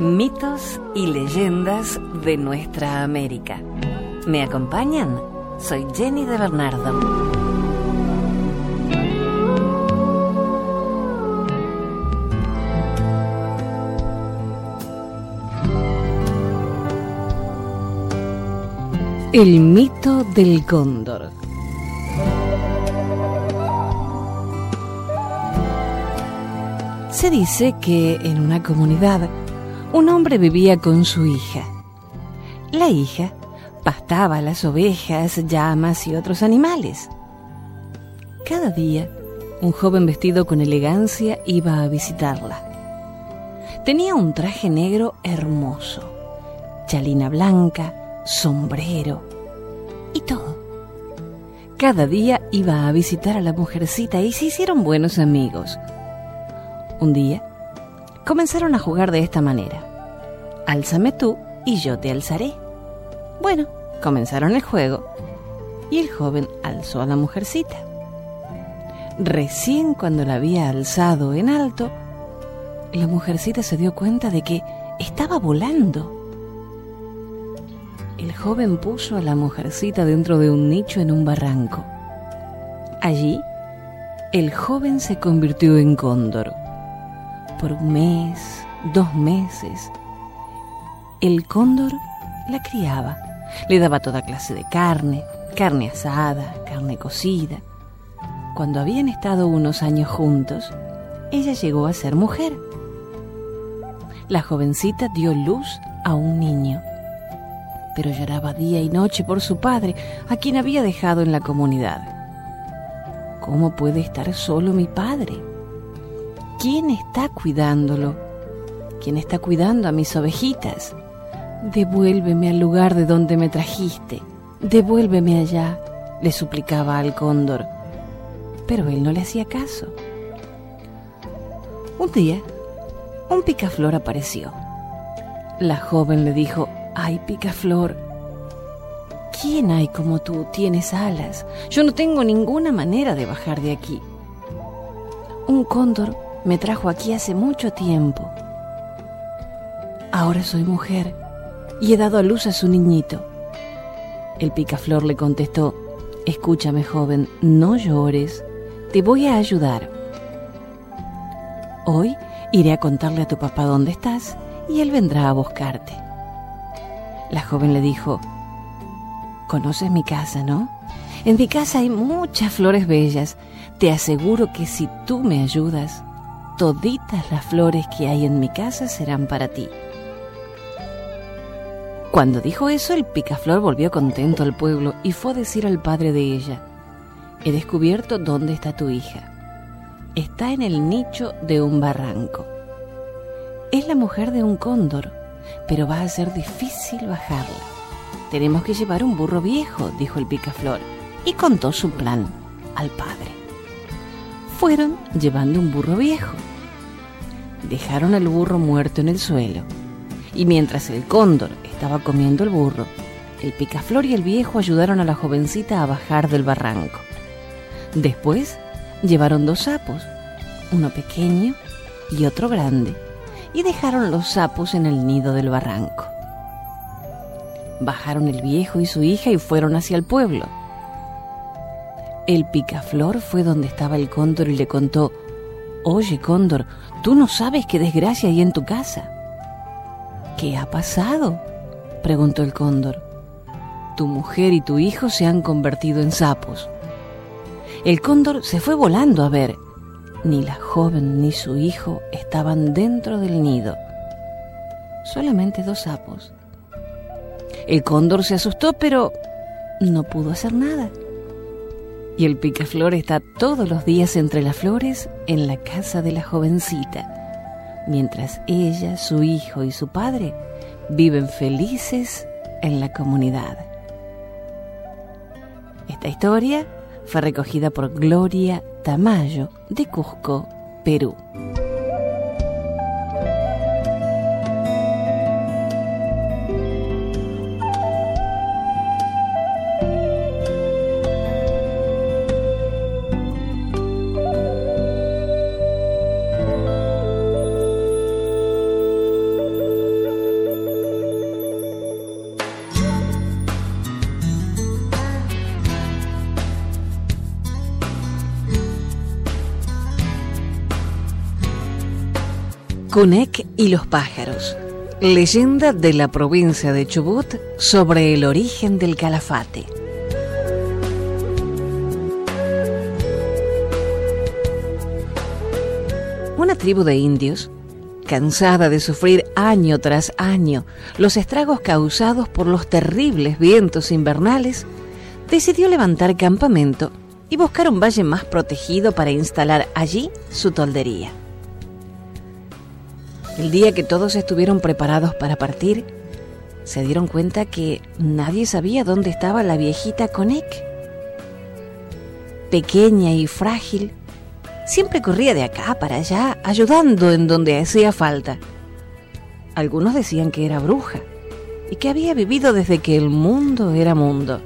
Mitos y leyendas de nuestra América. ¿Me acompañan? Soy Jenny de Bernardo. El mito del cóndor. Se dice que en una comunidad un hombre vivía con su hija. La hija pastaba las ovejas, llamas y otros animales. Cada día, un joven vestido con elegancia iba a visitarla. Tenía un traje negro hermoso, chalina blanca, sombrero y todo. Cada día iba a visitar a la mujercita y se hicieron buenos amigos. Un día comenzaron a jugar de esta manera. Álzame tú y yo te alzaré. Bueno, comenzaron el juego y el joven alzó a la mujercita. Recién cuando la había alzado en alto, la mujercita se dio cuenta de que estaba volando el joven puso a la mujercita dentro de un nicho en un barranco. Allí, el joven se convirtió en cóndor. Por un mes, dos meses, el cóndor la criaba, le daba toda clase de carne, carne asada, carne cocida. Cuando habían estado unos años juntos, ella llegó a ser mujer. La jovencita dio luz a un niño pero lloraba día y noche por su padre, a quien había dejado en la comunidad. ¿Cómo puede estar solo mi padre? ¿Quién está cuidándolo? ¿Quién está cuidando a mis ovejitas? Devuélveme al lugar de donde me trajiste. Devuélveme allá, le suplicaba al cóndor. Pero él no le hacía caso. Un día, un picaflor apareció. La joven le dijo, Ay, picaflor, ¿quién hay como tú? Tienes alas. Yo no tengo ninguna manera de bajar de aquí. Un cóndor me trajo aquí hace mucho tiempo. Ahora soy mujer y he dado a luz a su niñito. El picaflor le contestó, escúchame joven, no llores, te voy a ayudar. Hoy iré a contarle a tu papá dónde estás y él vendrá a buscarte. La joven le dijo, Conoces mi casa, ¿no? En mi casa hay muchas flores bellas. Te aseguro que si tú me ayudas, toditas las flores que hay en mi casa serán para ti. Cuando dijo eso, el picaflor volvió contento al pueblo y fue a decir al padre de ella, he descubierto dónde está tu hija. Está en el nicho de un barranco. Es la mujer de un cóndor pero va a ser difícil bajarla. Tenemos que llevar un burro viejo, dijo el picaflor, y contó su plan al padre. Fueron llevando un burro viejo. Dejaron al burro muerto en el suelo, y mientras el cóndor estaba comiendo el burro, el picaflor y el viejo ayudaron a la jovencita a bajar del barranco. Después llevaron dos sapos, uno pequeño y otro grande y dejaron los sapos en el nido del barranco. Bajaron el viejo y su hija y fueron hacia el pueblo. El picaflor fue donde estaba el cóndor y le contó, Oye, cóndor, tú no sabes qué desgracia hay en tu casa. ¿Qué ha pasado? preguntó el cóndor. Tu mujer y tu hijo se han convertido en sapos. El cóndor se fue volando a ver ni la joven ni su hijo estaban dentro del nido. Solamente dos sapos. El cóndor se asustó, pero no pudo hacer nada. Y el picaflor está todos los días entre las flores en la casa de la jovencita, mientras ella, su hijo y su padre viven felices en la comunidad. Esta historia fue recogida por Gloria Tamayo de Cusco, Perú. Cunec y los pájaros. Leyenda de la provincia de Chubut sobre el origen del calafate. Una tribu de indios, cansada de sufrir año tras año los estragos causados por los terribles vientos invernales, decidió levantar campamento y buscar un valle más protegido para instalar allí su toldería. El día que todos estuvieron preparados para partir, se dieron cuenta que nadie sabía dónde estaba la viejita Conek. Pequeña y frágil, siempre corría de acá para allá, ayudando en donde hacía falta. Algunos decían que era bruja y que había vivido desde que el mundo era mundo.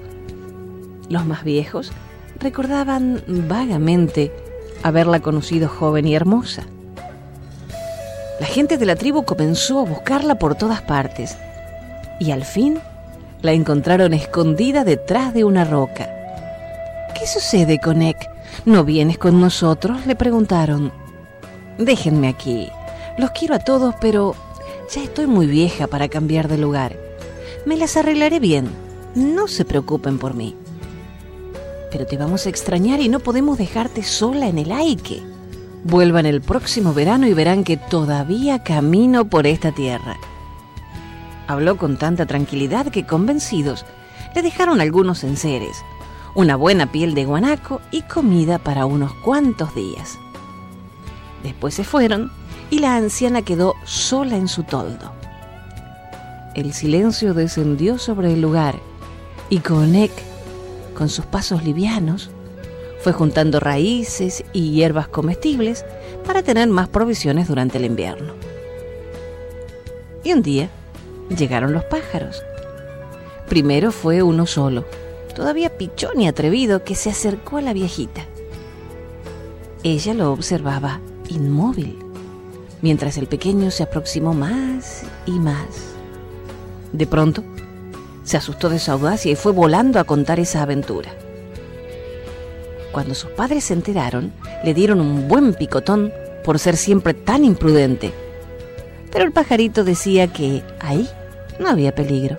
Los más viejos recordaban vagamente haberla conocido joven y hermosa. La gente de la tribu comenzó a buscarla por todas partes y al fin la encontraron escondida detrás de una roca. ¿Qué sucede, Conek? ¿No vienes con nosotros? le preguntaron. Déjenme aquí. Los quiero a todos, pero ya estoy muy vieja para cambiar de lugar. Me las arreglaré bien. No se preocupen por mí. Pero te vamos a extrañar y no podemos dejarte sola en el aike. Vuelvan el próximo verano y verán que todavía camino por esta tierra. Habló con tanta tranquilidad que convencidos le dejaron algunos enseres, una buena piel de guanaco y comida para unos cuantos días. Después se fueron y la anciana quedó sola en su toldo. El silencio descendió sobre el lugar y Konek, con sus pasos livianos, fue juntando raíces y hierbas comestibles para tener más provisiones durante el invierno. Y un día llegaron los pájaros. Primero fue uno solo, todavía pichón y atrevido, que se acercó a la viejita. Ella lo observaba inmóvil, mientras el pequeño se aproximó más y más. De pronto, se asustó de su audacia y fue volando a contar esa aventura. Cuando sus padres se enteraron, le dieron un buen picotón por ser siempre tan imprudente. Pero el pajarito decía que ahí no había peligro.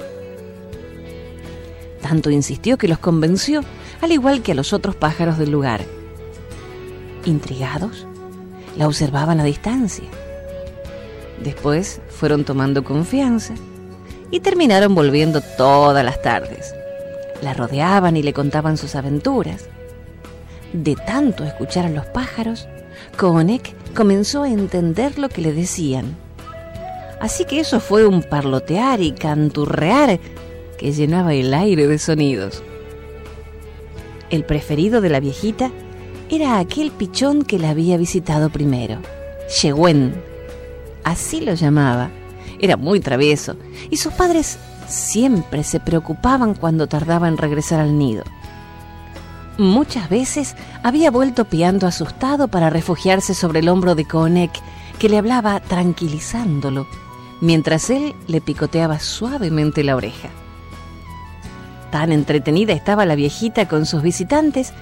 Tanto insistió que los convenció, al igual que a los otros pájaros del lugar. Intrigados, la observaban a distancia. Después fueron tomando confianza y terminaron volviendo todas las tardes. La rodeaban y le contaban sus aventuras. De tanto escuchar a los pájaros, Konek comenzó a entender lo que le decían. Así que eso fue un parlotear y canturrear que llenaba el aire de sonidos. El preferido de la viejita era aquel pichón que la había visitado primero, Yehuen. Así lo llamaba. Era muy travieso y sus padres siempre se preocupaban cuando tardaba en regresar al nido. Muchas veces había vuelto piando asustado para refugiarse sobre el hombro de Konek, que le hablaba tranquilizándolo, mientras él le picoteaba suavemente la oreja. Tan entretenida estaba la viejita con sus visitantes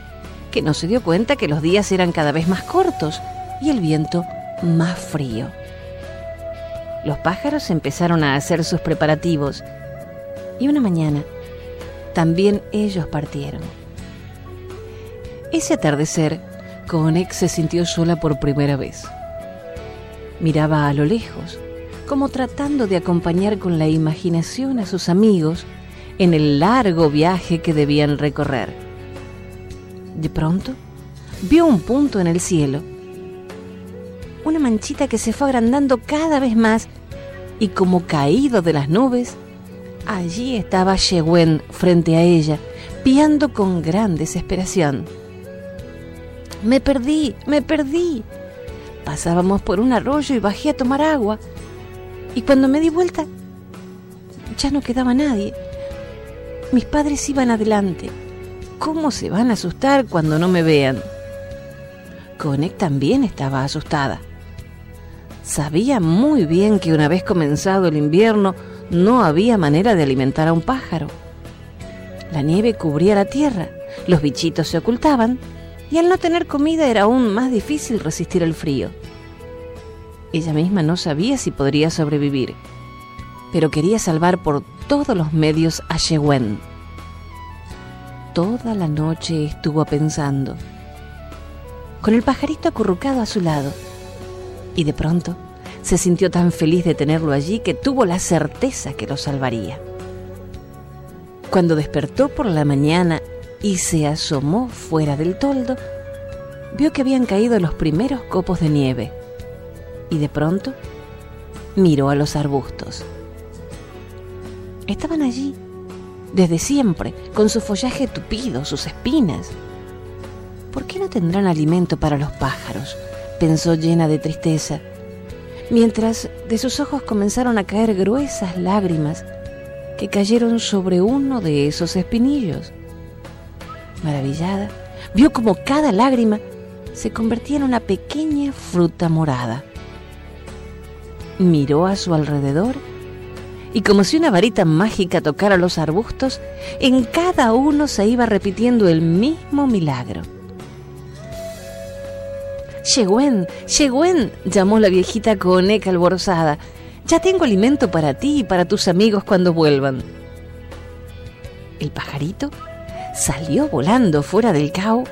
que no se dio cuenta que los días eran cada vez más cortos y el viento más frío. Los pájaros empezaron a hacer sus preparativos y una mañana también ellos partieron. Ese atardecer, Konek se sintió sola por primera vez. Miraba a lo lejos, como tratando de acompañar con la imaginación a sus amigos en el largo viaje que debían recorrer. De pronto, vio un punto en el cielo, una manchita que se fue agrandando cada vez más y como caído de las nubes, allí estaba Yewen frente a ella, piando con gran desesperación. Me perdí, me perdí. Pasábamos por un arroyo y bajé a tomar agua. Y cuando me di vuelta, ya no quedaba nadie. Mis padres iban adelante. ¿Cómo se van a asustar cuando no me vean? Conek también estaba asustada. Sabía muy bien que una vez comenzado el invierno no había manera de alimentar a un pájaro. La nieve cubría la tierra, los bichitos se ocultaban y al no tener comida era aún más difícil resistir el frío. Ella misma no sabía si podría sobrevivir, pero quería salvar por todos los medios a Yewen. Toda la noche estuvo pensando, con el pajarito acurrucado a su lado, y de pronto se sintió tan feliz de tenerlo allí que tuvo la certeza que lo salvaría. Cuando despertó por la mañana y se asomó fuera del toldo, vio que habían caído los primeros copos de nieve y de pronto miró a los arbustos. Estaban allí, desde siempre, con su follaje tupido, sus espinas. ¿Por qué no tendrán alimento para los pájaros? pensó llena de tristeza, mientras de sus ojos comenzaron a caer gruesas lágrimas que cayeron sobre uno de esos espinillos. Maravillada, vio como cada lágrima se convertía en una pequeña fruta morada. Miró a su alrededor y como si una varita mágica tocara los arbustos, en cada uno se iba repitiendo el mismo milagro. Yegüen, Yegüen, llamó la viejita coneca alborozada. Ya tengo alimento para ti y para tus amigos cuando vuelvan. El pajarito salió volando fuera del cao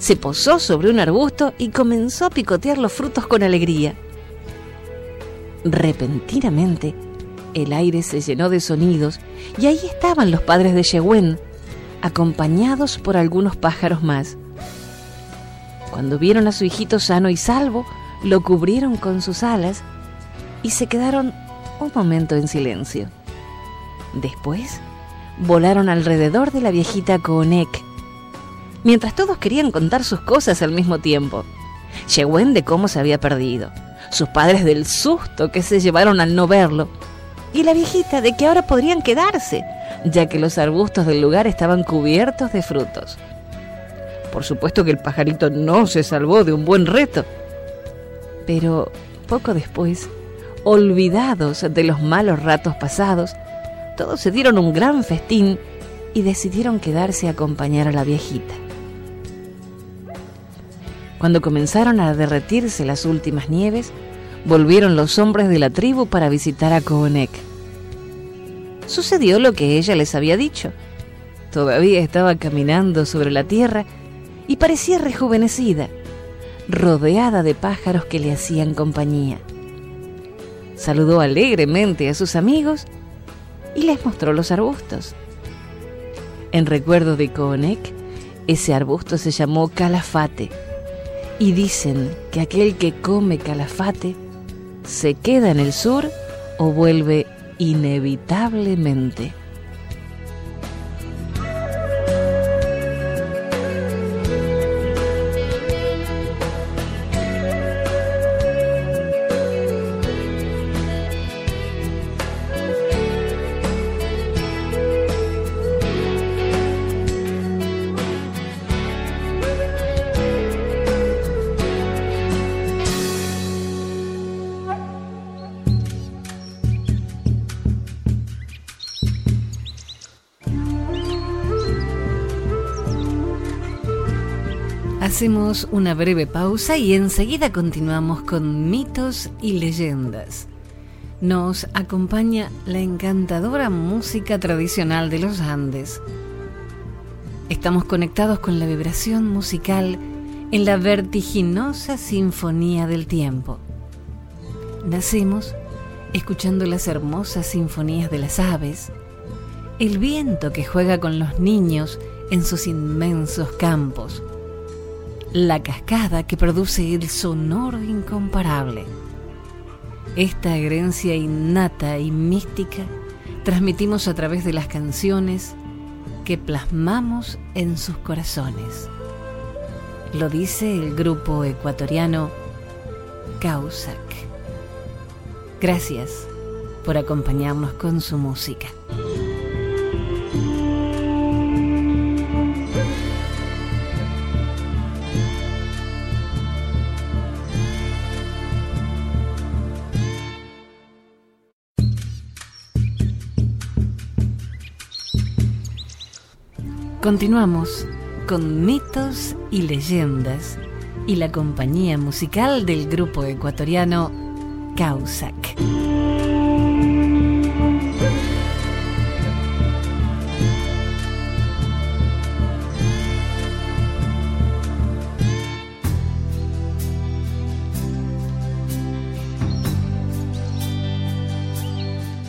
se posó sobre un arbusto y comenzó a picotear los frutos con alegría. Repentinamente, el aire se llenó de sonidos y ahí estaban los padres de Yehuen, acompañados por algunos pájaros más. Cuando vieron a su hijito sano y salvo, lo cubrieron con sus alas y se quedaron un momento en silencio. Después, volaron alrededor de la viejita Koonek, mientras todos querían contar sus cosas al mismo tiempo. Yewen de cómo se había perdido, sus padres del susto que se llevaron al no verlo, y la viejita de que ahora podrían quedarse, ya que los arbustos del lugar estaban cubiertos de frutos. Por supuesto que el pajarito no se salvó de un buen reto, pero poco después, olvidados de los malos ratos pasados, todos se dieron un gran festín y decidieron quedarse a acompañar a la viejita. Cuando comenzaron a derretirse las últimas nieves, volvieron los hombres de la tribu para visitar a Koonek. Sucedió lo que ella les había dicho. Todavía estaba caminando sobre la tierra y parecía rejuvenecida, rodeada de pájaros que le hacían compañía. Saludó alegremente a sus amigos y les mostró los arbustos. En recuerdo de Koonek, ese arbusto se llamó Calafate y dicen que aquel que come calafate se queda en el sur o vuelve inevitablemente. Hacemos una breve pausa y enseguida continuamos con mitos y leyendas. Nos acompaña la encantadora música tradicional de los Andes. Estamos conectados con la vibración musical en la vertiginosa sinfonía del tiempo. Nacemos escuchando las hermosas sinfonías de las aves, el viento que juega con los niños en sus inmensos campos, la cascada que produce el sonoro incomparable. Esta herencia innata y mística transmitimos a través de las canciones que plasmamos en sus corazones. Lo dice el grupo ecuatoriano Causac. Gracias por acompañarnos con su música. Continuamos con mitos y leyendas y la compañía musical del grupo ecuatoriano Causac.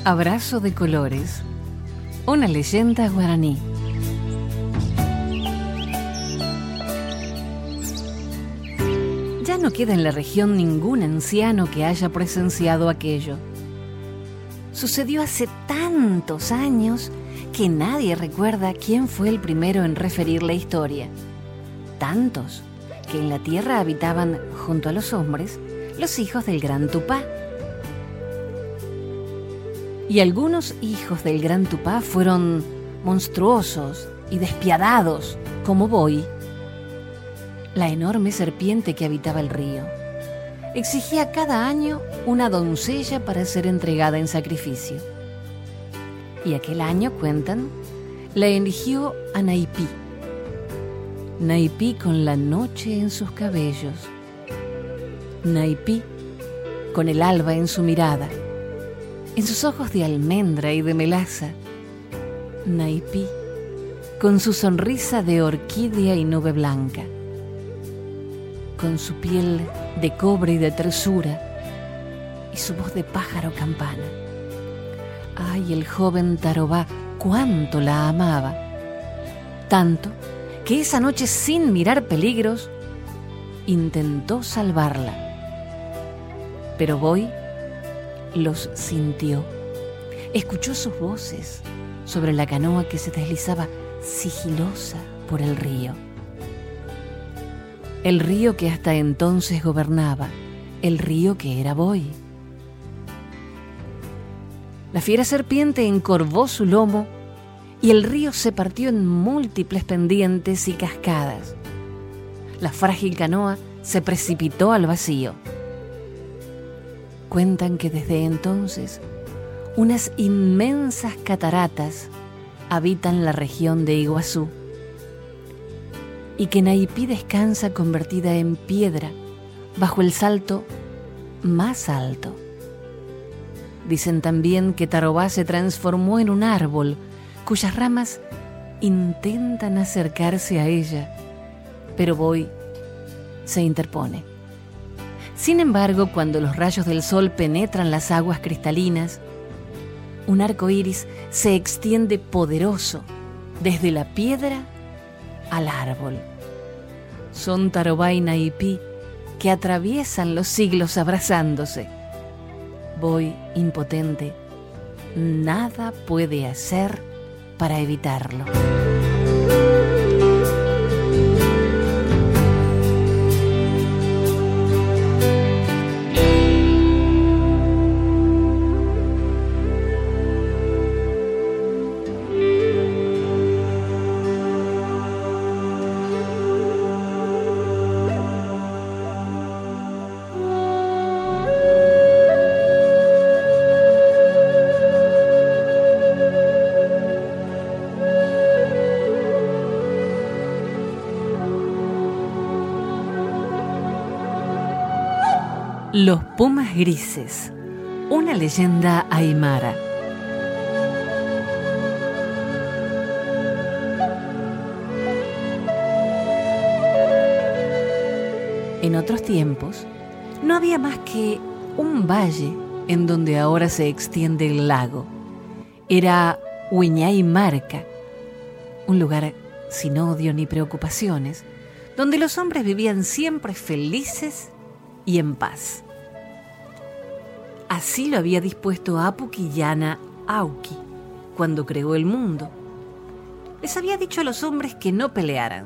Abrazo de colores, una leyenda guaraní. No queda en la región ningún anciano que haya presenciado aquello. Sucedió hace tantos años que nadie recuerda quién fue el primero en referir la historia. Tantos que en la tierra habitaban junto a los hombres los hijos del gran Tupá y algunos hijos del gran Tupá fueron monstruosos y despiadados, como Boy, la enorme serpiente que habitaba el río. Exigía cada año una doncella para ser entregada en sacrificio. Y aquel año, cuentan, la eligió a Naipí. Naipí con la noche en sus cabellos. Naipí con el alba en su mirada en sus ojos de almendra y de melaza, Naipí, con su sonrisa de orquídea y nube blanca, con su piel de cobre y de tersura, y su voz de pájaro campana. Ay, el joven Tarobá, cuánto la amaba. Tanto que esa noche, sin mirar peligros, intentó salvarla. Pero voy los sintió. Escuchó sus voces sobre la canoa que se deslizaba sigilosa por el río. El río que hasta entonces gobernaba, el río que era Boy. La fiera serpiente encorvó su lomo y el río se partió en múltiples pendientes y cascadas. La frágil canoa se precipitó al vacío. Cuentan que desde entonces unas inmensas cataratas habitan la región de Iguazú y que Naipí descansa convertida en piedra bajo el salto más alto. Dicen también que Tarobá se transformó en un árbol cuyas ramas intentan acercarse a ella, pero Boy se interpone. Sin embargo, cuando los rayos del sol penetran las aguas cristalinas, un arco iris se extiende poderoso desde la piedra al árbol. Son Tarobá y Naipí que atraviesan los siglos abrazándose. Voy impotente, nada puede hacer para evitarlo. Los Pumas Grises, una leyenda aymara. En otros tiempos, no había más que un valle en donde ahora se extiende el lago. Era Huiñay Marca, un lugar sin odio ni preocupaciones, donde los hombres vivían siempre felices y en paz. Así lo había dispuesto Apu Quillana Auki cuando creó el mundo. Les había dicho a los hombres que no pelearan,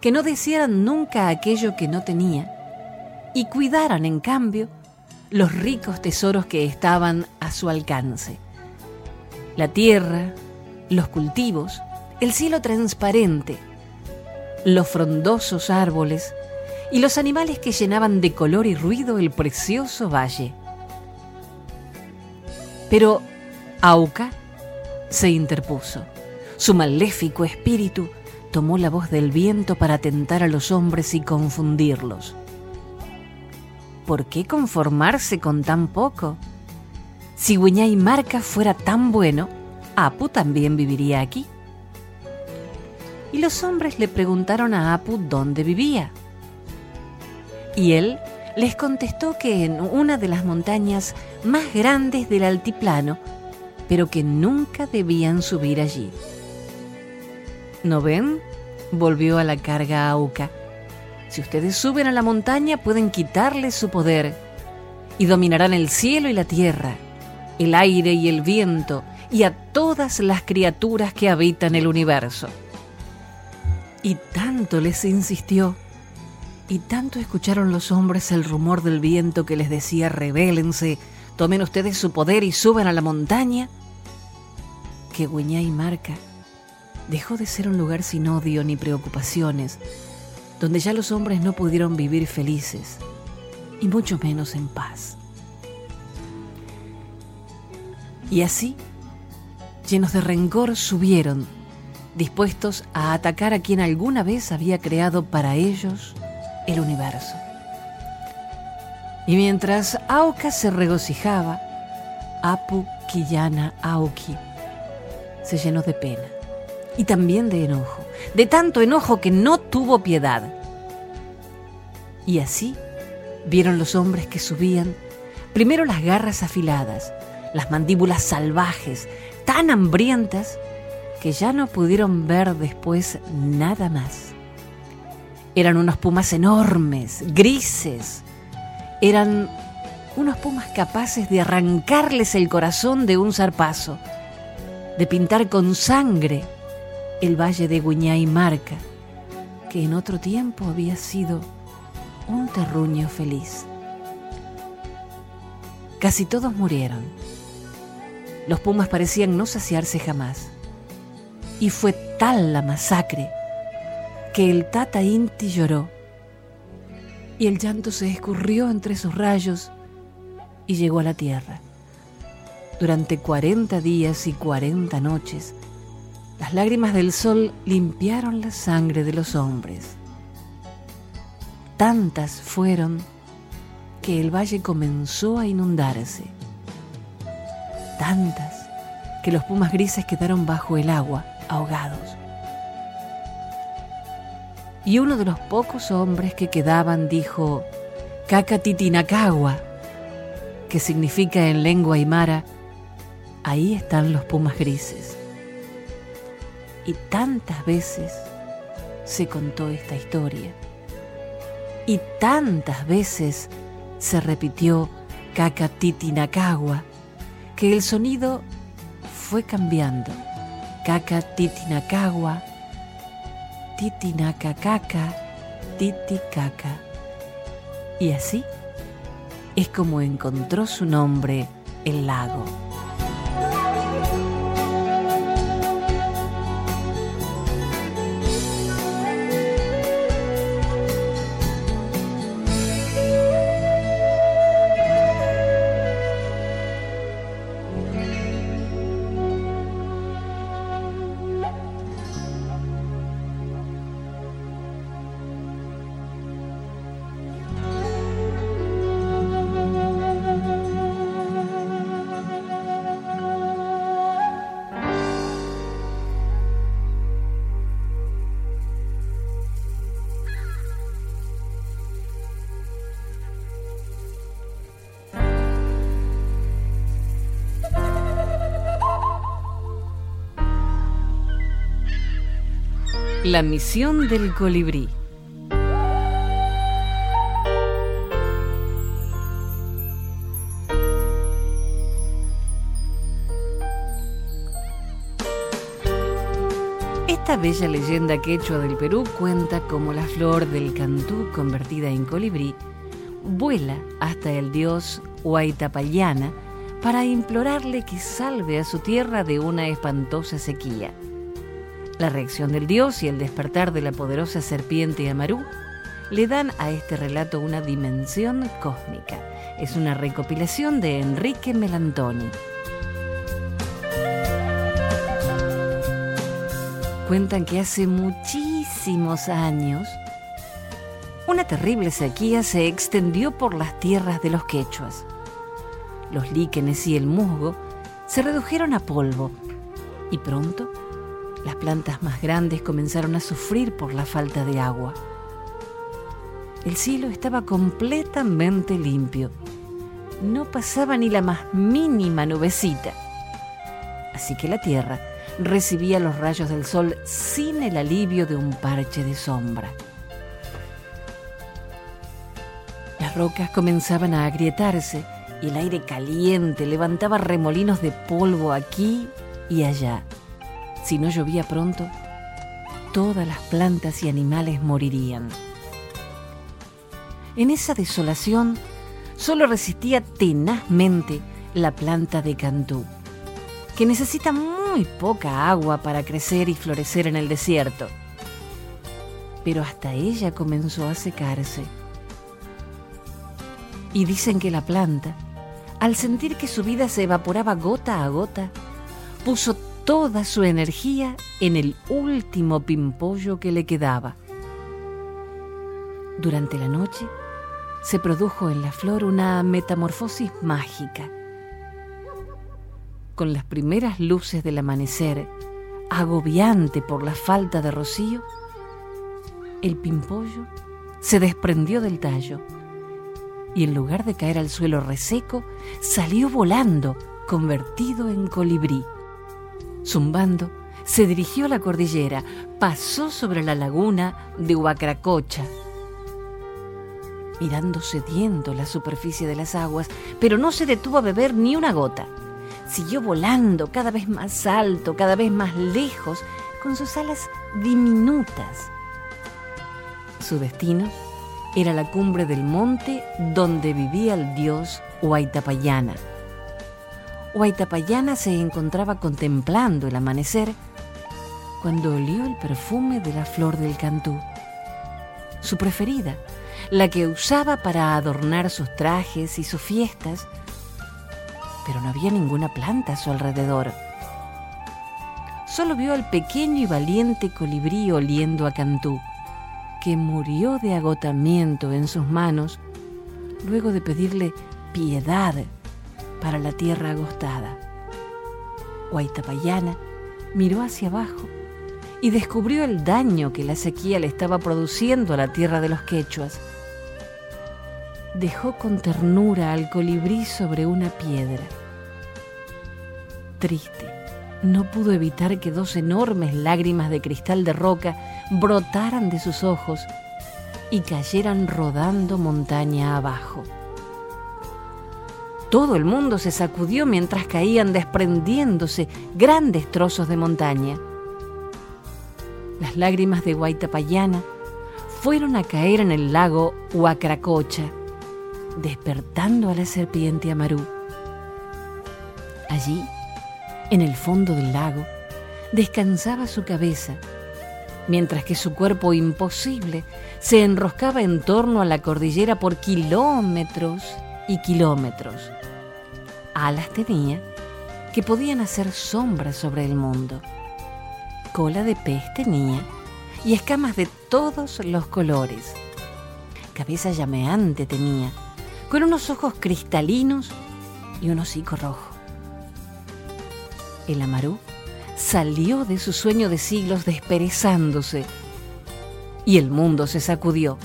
que no desearan nunca aquello que no tenía y cuidaran en cambio los ricos tesoros que estaban a su alcance. La tierra, los cultivos, el cielo transparente, los frondosos árboles y los animales que llenaban de color y ruido el precioso valle. Pero Auca se interpuso. Su maléfico espíritu tomó la voz del viento para tentar a los hombres y confundirlos. ¿por qué conformarse con tan poco? Si y Marca fuera tan bueno, Apu también viviría aquí. Y los hombres le preguntaron a Apu dónde vivía. Y él les contestó que en una de las montañas más grandes del altiplano, pero que nunca debían subir allí. ¿No ven? volvió a la carga Auca. Si ustedes suben a la montaña pueden quitarles su poder y dominarán el cielo y la tierra, el aire y el viento y a todas las criaturas que habitan el universo. Y tanto les insistió, y tanto escucharon los hombres el rumor del viento que les decía rebélense, tomen ustedes su poder y suban a la montaña, que y Marca dejó de ser un lugar sin odio ni preocupaciones, donde ya los hombres no pudieron vivir felices, y mucho menos en paz. Y así, llenos de rencor, subieron, dispuestos a atacar a quien alguna vez había creado para ellos el universo. Y mientras Auka se regocijaba, Apu Kiyana Auki se llenó de pena y también de enojo, de tanto enojo que no tuvo piedad. Y así vieron los hombres que subían, primero las garras afiladas, las mandíbulas salvajes, tan hambrientas, que ya no pudieron ver después nada más. Eran unos pumas enormes, grises. Eran unos pumas capaces de arrancarles el corazón de un zarpazo, de pintar con sangre el valle de y Marca, que en otro tiempo había sido un terruño feliz. Casi todos murieron. Los pumas parecían no saciarse jamás. Y fue tal la masacre que el Tata Inti lloró. Y el llanto se escurrió entre sus rayos y llegó a la tierra. Durante cuarenta días y cuarenta noches, las lágrimas del sol limpiaron la sangre de los hombres. Tantas fueron que el valle comenzó a inundarse. Tantas que los pumas grises quedaron bajo el agua, ahogados. Y uno de los pocos hombres que quedaban dijo, Cacatitinacagua, que significa en lengua aymara, ahí están los pumas grises. Y tantas veces se contó esta historia. Y tantas veces se repitió Titinacagua, que el sonido fue cambiando. Titinacagua, Titinacacaca, Titicaca. Y así es como encontró su nombre el lago. La misión del colibrí. Esta bella leyenda quechua del Perú cuenta cómo la flor del cantú convertida en colibrí vuela hasta el dios Huaytapallana para implorarle que salve a su tierra de una espantosa sequía. La reacción del dios y el despertar de la poderosa serpiente Amarú le dan a este relato una dimensión cósmica. Es una recopilación de Enrique Melantoni. Cuentan que hace muchísimos años una terrible sequía se extendió por las tierras de los quechuas. Los líquenes y el musgo se redujeron a polvo y pronto las plantas más grandes comenzaron a sufrir por la falta de agua. El cielo estaba completamente limpio. No pasaba ni la más mínima nubecita. Así que la tierra recibía los rayos del sol sin el alivio de un parche de sombra. Las rocas comenzaban a agrietarse y el aire caliente levantaba remolinos de polvo aquí y allá. Si no llovía pronto, todas las plantas y animales morirían. En esa desolación solo resistía tenazmente la planta de cantú, que necesita muy poca agua para crecer y florecer en el desierto. Pero hasta ella comenzó a secarse. Y dicen que la planta, al sentir que su vida se evaporaba gota a gota, puso toda su energía en el último pimpollo que le quedaba. Durante la noche se produjo en la flor una metamorfosis mágica. Con las primeras luces del amanecer, agobiante por la falta de rocío, el pimpollo se desprendió del tallo y en lugar de caer al suelo reseco, salió volando, convertido en colibrí. Zumbando, se dirigió a la cordillera, pasó sobre la laguna de Huacracocha, mirando sediento la superficie de las aguas, pero no se detuvo a beber ni una gota. Siguió volando cada vez más alto, cada vez más lejos, con sus alas diminutas. Su destino era la cumbre del monte donde vivía el dios Huaytapayana. Huaytapayana se encontraba contemplando el amanecer cuando olió el perfume de la flor del cantú, su preferida, la que usaba para adornar sus trajes y sus fiestas, pero no había ninguna planta a su alrededor. Solo vio al pequeño y valiente colibrí oliendo a cantú que murió de agotamiento en sus manos luego de pedirle piedad para la tierra agostada. Huaytapayana miró hacia abajo y descubrió el daño que la sequía le estaba produciendo a la tierra de los quechuas. Dejó con ternura al colibrí sobre una piedra. Triste, no pudo evitar que dos enormes lágrimas de cristal de roca brotaran de sus ojos y cayeran rodando montaña abajo. Todo el mundo se sacudió mientras caían desprendiéndose grandes trozos de montaña. Las lágrimas de Guaitapayana fueron a caer en el lago Huacracocha, despertando a la serpiente Amarú. Allí, en el fondo del lago, descansaba su cabeza, mientras que su cuerpo imposible se enroscaba en torno a la cordillera por kilómetros y kilómetros. Alas tenía que podían hacer sombra sobre el mundo. Cola de pez tenía y escamas de todos los colores. Cabeza llameante tenía, con unos ojos cristalinos y un hocico rojo el Amarú salió de su sueño de siglos desperezándose y el mundo se sacudió.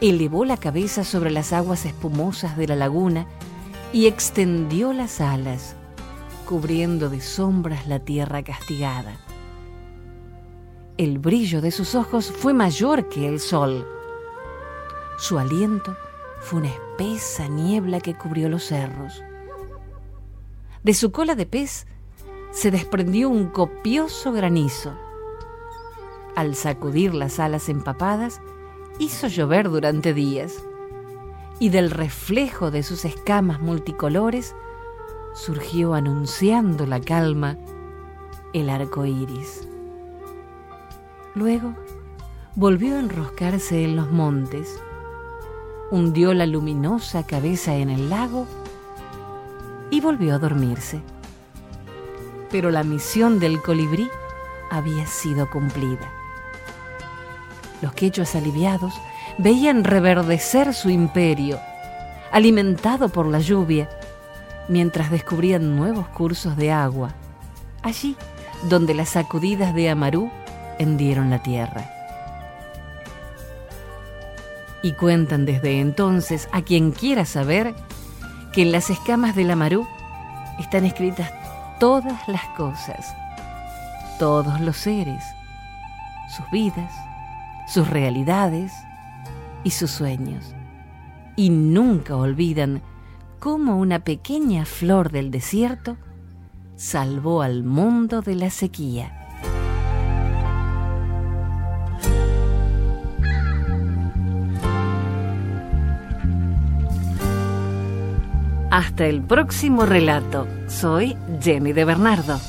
Elevó la cabeza sobre las aguas espumosas de la laguna y extendió las alas, cubriendo de sombras la tierra castigada. El brillo de sus ojos fue mayor que el sol. Su aliento fue una espesa niebla que cubrió los cerros. De su cola de pez se desprendió un copioso granizo. Al sacudir las alas empapadas, hizo llover durante días, y del reflejo de sus escamas multicolores surgió anunciando la calma el arco iris. Luego volvió a enroscarse en los montes, hundió la luminosa cabeza en el lago y volvió a dormirse. Pero la misión del colibrí había sido cumplida. Los quechos aliviados veían reverdecer su imperio, alimentado por la lluvia, mientras descubrían nuevos cursos de agua, allí donde las sacudidas de Amarú hendieron la tierra. Y cuentan desde entonces a quien quiera saber que en las escamas del Amarú están escritas todas las cosas, todos los seres, sus vidas, sus realidades y sus sueños. Y nunca olvidan cómo una pequeña flor del desierto salvó al mundo de la sequía. Hasta el próximo relato. Soy Jenny de Bernardo.